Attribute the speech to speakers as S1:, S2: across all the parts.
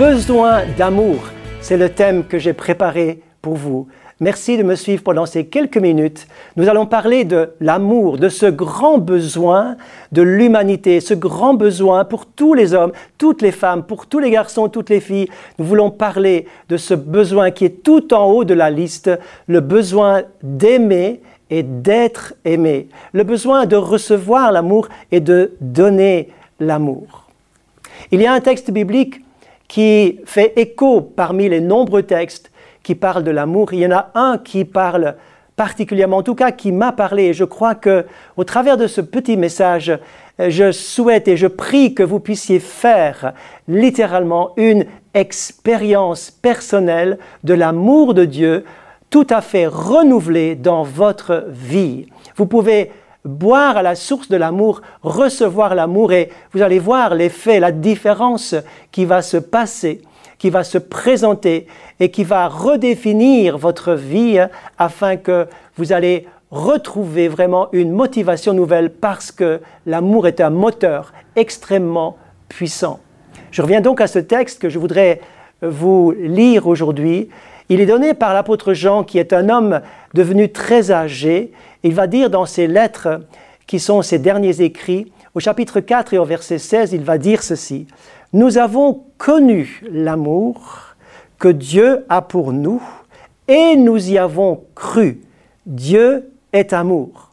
S1: Besoin d'amour, c'est le thème que j'ai préparé pour vous. Merci de me suivre pendant ces quelques minutes. Nous allons parler de l'amour, de ce grand besoin de l'humanité, ce grand besoin pour tous les hommes, toutes les femmes, pour tous les garçons, toutes les filles. Nous voulons parler de ce besoin qui est tout en haut de la liste, le besoin d'aimer et d'être aimé, le besoin de recevoir l'amour et de donner l'amour. Il y a un texte biblique qui fait écho parmi les nombreux textes qui parlent de l'amour. Il y en a un qui parle particulièrement, en tout cas qui m'a parlé. Et je crois que au travers de ce petit message, je souhaite et je prie que vous puissiez faire littéralement une expérience personnelle de l'amour de Dieu tout à fait renouvelé dans votre vie. Vous pouvez boire à la source de l'amour, recevoir l'amour et vous allez voir l'effet, la différence qui va se passer, qui va se présenter et qui va redéfinir votre vie afin que vous allez retrouver vraiment une motivation nouvelle parce que l'amour est un moteur extrêmement puissant. Je reviens donc à ce texte que je voudrais vous lire aujourd'hui il est donné par l'apôtre Jean, qui est un homme devenu très âgé. Il va dire dans ses lettres, qui sont ses derniers écrits, au chapitre 4 et au verset 16, il va dire ceci. Nous avons connu l'amour que Dieu a pour nous et nous y avons cru. Dieu est amour.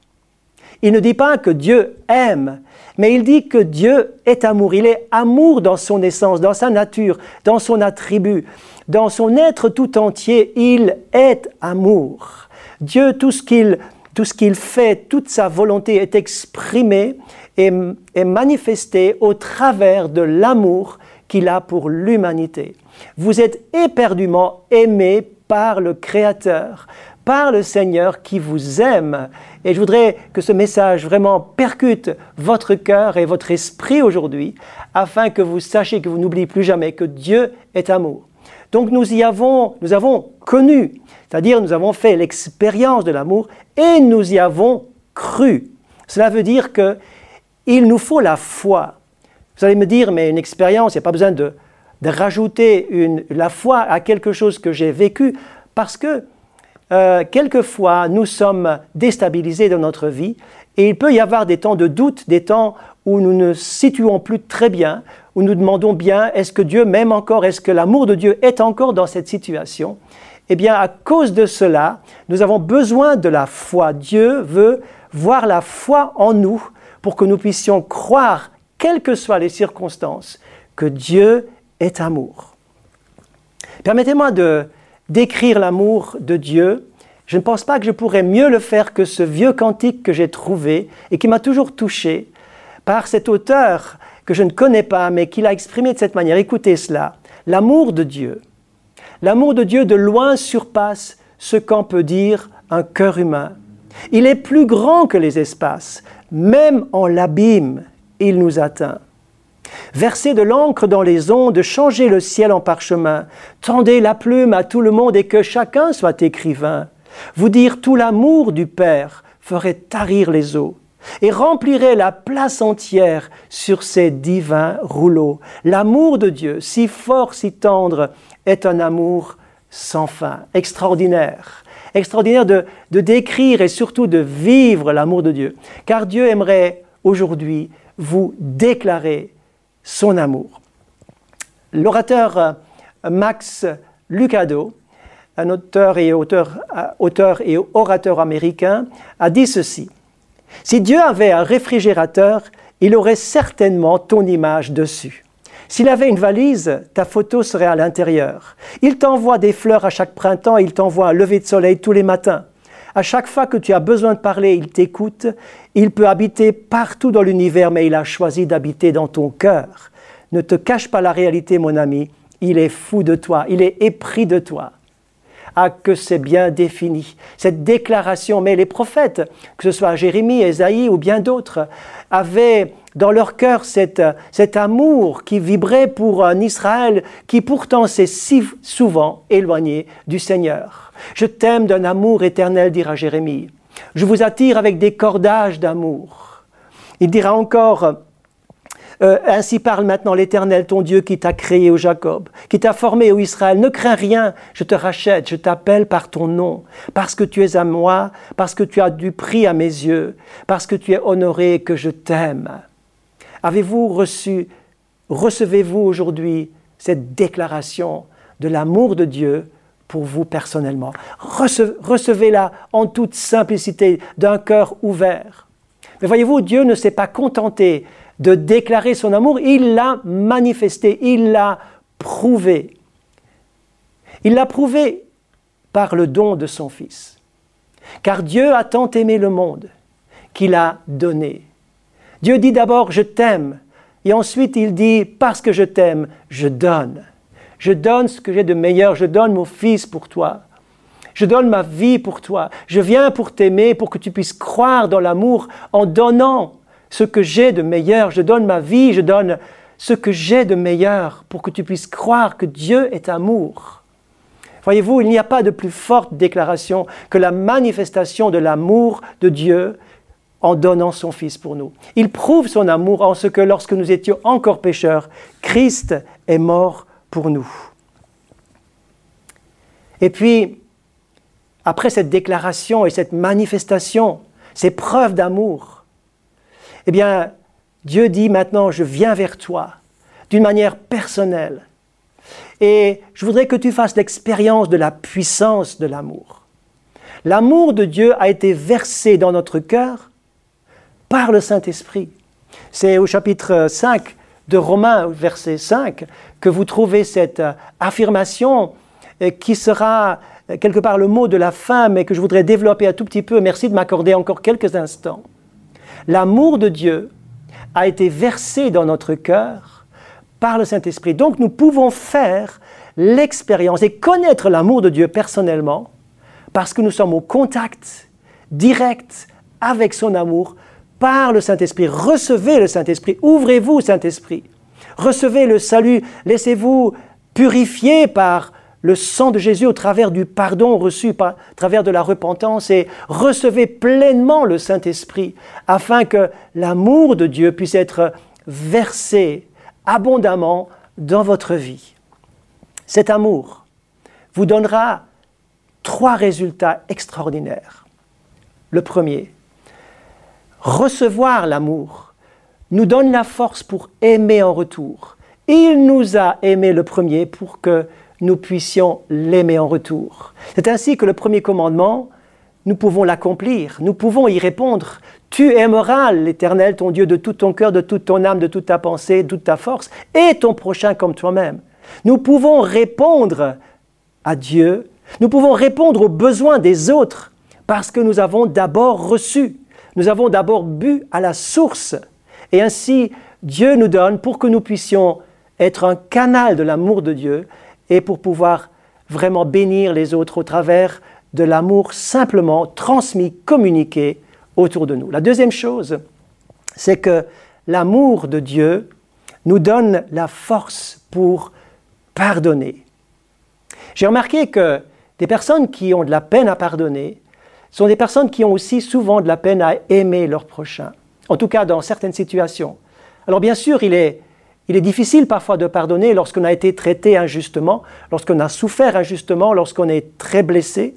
S1: Il ne dit pas que Dieu aime, mais il dit que Dieu est amour. Il est amour dans son essence, dans sa nature, dans son attribut. Dans son être tout entier, il est amour. Dieu, tout ce qu'il tout ce qu'il fait, toute sa volonté est exprimée et est manifestée au travers de l'amour qu'il a pour l'humanité. Vous êtes éperdument aimé par le Créateur, par le Seigneur qui vous aime. Et je voudrais que ce message vraiment percute votre cœur et votre esprit aujourd'hui, afin que vous sachiez que vous n'oubliez plus jamais que Dieu est amour. Donc nous y avons, nous avons connu, c'est-à-dire nous avons fait l'expérience de l'amour et nous y avons cru. Cela veut dire que il nous faut la foi. Vous allez me dire, mais une expérience, il n'y a pas besoin de, rajouter la foi à quelque chose que j'ai vécu, parce que euh, quelquefois nous sommes déstabilisés dans notre vie et il peut y avoir des temps de doute, des temps où nous ne situons plus très bien, où nous demandons bien, est-ce que Dieu m'aime encore? Est-ce que l'amour de Dieu est encore dans cette situation? Eh bien, à cause de cela, nous avons besoin de la foi. Dieu veut voir la foi en nous pour que nous puissions croire, quelles que soient les circonstances, que Dieu est amour. Permettez-moi de décrire l'amour de Dieu. Je ne pense pas que je pourrais mieux le faire que ce vieux cantique que j'ai trouvé et qui m'a toujours touché par cet auteur que je ne connais pas, mais qu'il a exprimé de cette manière. Écoutez cela. L'amour de Dieu. L'amour de Dieu de loin surpasse ce qu'en peut dire un cœur humain. Il est plus grand que les espaces. Même en l'abîme, il nous atteint. Verser de l'encre dans les ondes, changer le ciel en parchemin, tendez la plume à tout le monde et que chacun soit écrivain. Vous dire tout l'amour du Père ferait tarir les eaux et remplirait la place entière sur ces divins rouleaux. L'amour de Dieu, si fort, si tendre, est un amour sans fin, extraordinaire. Extraordinaire de, décrire et surtout de vivre l'amour de Dieu. Car Dieu aimerait aujourd'hui vous déclarer son amour. L'orateur euh, Max Lucado, un auteur et, auteur, euh, auteur et orateur américain, a dit ceci. Si Dieu avait un réfrigérateur, il aurait certainement ton image dessus. S'il avait une valise, ta photo serait à l'intérieur. Il t'envoie des fleurs à chaque printemps, il t'envoie un lever de soleil tous les matins. À chaque fois que tu as besoin de parler, il t'écoute. Il peut habiter partout dans l'univers, mais il a choisi d'habiter dans ton cœur. Ne te cache pas la réalité, mon ami. Il est fou de toi, il est épris de toi à que c'est bien défini. Cette déclaration, mais les prophètes, que ce soit Jérémie, Ésaïe ou bien d'autres, avaient dans leur cœur cet, cet amour qui vibrait pour un Israël qui pourtant s'est si souvent éloigné du Seigneur. Je t'aime d'un amour éternel, dira Jérémie. Je vous attire avec des cordages d'amour. Il dira encore, Euh, ainsi parle maintenant l'Éternel, ton Dieu, qui t'a créé au Jacob, qui t'a formé au Israël. Ne crains rien, je te rachète, je t'appelle par ton nom, parce que tu es à moi, parce que tu as du prix à mes yeux, parce que tu es honoré et que je t'aime. Avez-vous reçu, recevez-vous aujourd'hui cette déclaration de l'amour de Dieu pour vous personnellement? Recevez-la en toute simplicité, d'un cœur ouvert. Mais voyez-vous, Dieu ne s'est pas contenté de déclarer son amour, il l'a manifesté, il l'a prouvé. Il l'a prouvé par le don de son Fils. Car Dieu a tant aimé le monde qu'il a donné. Dieu dit d'abord je t'aime et ensuite il dit parce que je t'aime, je donne. Je donne ce que j'ai de meilleur, je donne mon Fils pour toi. Je donne ma vie pour toi. Je viens pour t'aimer, pour que tu puisses croire dans l'amour en donnant ce que j'ai de meilleur. Je donne ma vie, je donne ce que j'ai de meilleur pour que tu puisses croire que Dieu est amour. Voyez-vous, il n'y a pas de plus forte déclaration que la manifestation de l'amour de Dieu en donnant son Fils pour nous. Il prouve son amour en ce que lorsque nous étions encore pécheurs, Christ est mort pour nous. Et puis, après cette déclaration et cette manifestation, ces preuves d'amour, eh bien, Dieu dit maintenant, je viens vers toi d'une manière personnelle. Et je voudrais que tu fasses l'expérience de la puissance de l'amour. L'amour de Dieu a été versé dans notre cœur par le Saint-Esprit. C'est au chapitre 5 de Romains, verset 5, que vous trouvez cette affirmation euh, qui sera euh, quelque part le mot de la fin, mais que je voudrais développer un tout petit peu. Merci de m'accorder encore quelques instants. L'amour de Dieu a été versé dans notre cœur par le Saint-Esprit. Donc nous pouvons faire l'expérience et connaître l'amour de Dieu personnellement parce que nous sommes au contact direct avec son amour par le Saint-Esprit. Recevez le Saint-Esprit, ouvrez-vous Saint-Esprit. Recevez le salut, laissez-vous purifier par le sang de Jésus au travers du pardon reçu, à travers de la repentance, et recevez pleinement le Saint-Esprit, afin que l'amour de Dieu puisse être versé abondamment dans votre vie. Cet amour vous donnera trois résultats extraordinaires. Le premier, recevoir l'amour nous donne la force pour aimer en retour. Il nous a aimé le premier pour que nous puissions l'aimer en retour. C'est ainsi que le premier commandement, nous pouvons l'accomplir, nous pouvons y répondre. Tu aimeras l'Éternel, ton Dieu, de tout ton cœur, de toute ton âme, de toute ta pensée, de toute ta force, et ton prochain comme toi-même. Nous pouvons répondre à Dieu, nous pouvons répondre aux besoins des autres, parce que nous avons d'abord reçu, nous avons d'abord bu à la source. Et ainsi, Dieu nous donne pour que nous puissions être un canal de l'amour de Dieu et pour pouvoir vraiment bénir les autres au travers de l'amour simplement transmis, communiqué autour de nous. La deuxième chose, c'est que l'amour de Dieu nous donne la force pour pardonner. J'ai remarqué que des personnes qui ont de la peine à pardonner sont des personnes qui ont aussi souvent de la peine à aimer leur prochain, en tout cas dans certaines situations. Alors bien sûr, il est il est difficile parfois de pardonner lorsqu'on a été traité injustement, lorsqu'on a souffert injustement, lorsqu'on est très blessé.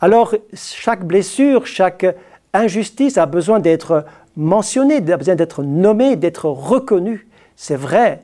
S1: Alors chaque blessure, chaque injustice a besoin d'être mentionnée, a besoin d'être nommée, d'être reconnue. C'est vrai.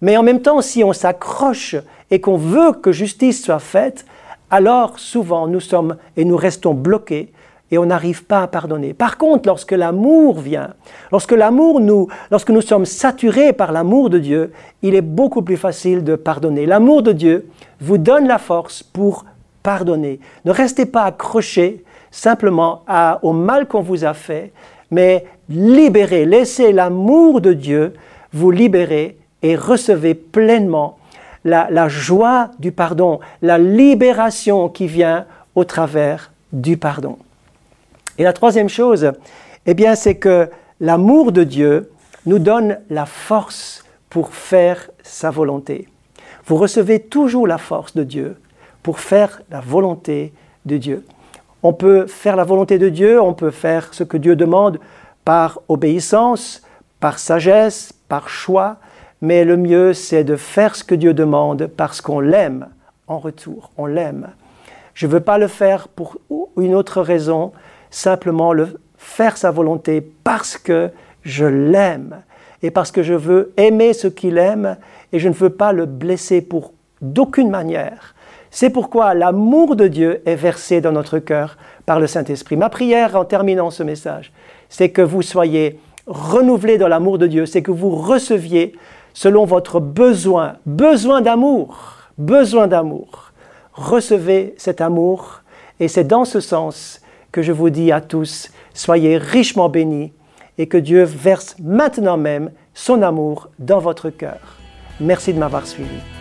S1: Mais en même temps, si on s'accroche et qu'on veut que justice soit faite, alors souvent nous sommes et nous restons bloqués et on n'arrive pas à pardonner. Par contre, lorsque l'amour vient, lorsque l'amour nous, lorsque nous sommes saturés par l'amour de Dieu, il est beaucoup plus facile de pardonner. L'amour de Dieu vous donne la force pour pardonner. Ne restez pas accrochés simplement au mal qu'on vous a fait, mais libérez, laissez l'amour de Dieu vous libérer et recevez pleinement la joie du pardon, la libération qui vient au travers du pardon. Et la troisième chose, eh bien, c'est que l'amour de Dieu nous donne la force pour faire sa volonté. Vous recevez toujours la force de Dieu pour faire la volonté de Dieu. On peut faire la volonté de Dieu, on peut faire ce que Dieu demande par obéissance, par sagesse, par choix, mais le mieux c'est de faire ce que Dieu demande parce qu'on l'aime en retour, on l'aime. Je ne veux pas le faire pour une autre raison, simplement le faire sa volonté parce que je l'aime et parce que je veux aimer ce qu'il aime et je ne veux pas le blesser pour d'aucune manière. C'est pourquoi l'amour de Dieu est versé dans notre cœur par le Saint-Esprit. Ma prière en terminant ce message, c'est que vous soyez renouvelés dans l'amour de Dieu, c'est que vous receviez selon votre besoin, besoin d'amour, besoin d'amour. Recevez cet amour et c'est dans ce sens que je vous dis à tous, soyez richement bénis et que Dieu verse maintenant même son amour dans votre cœur. Merci de m'avoir suivi.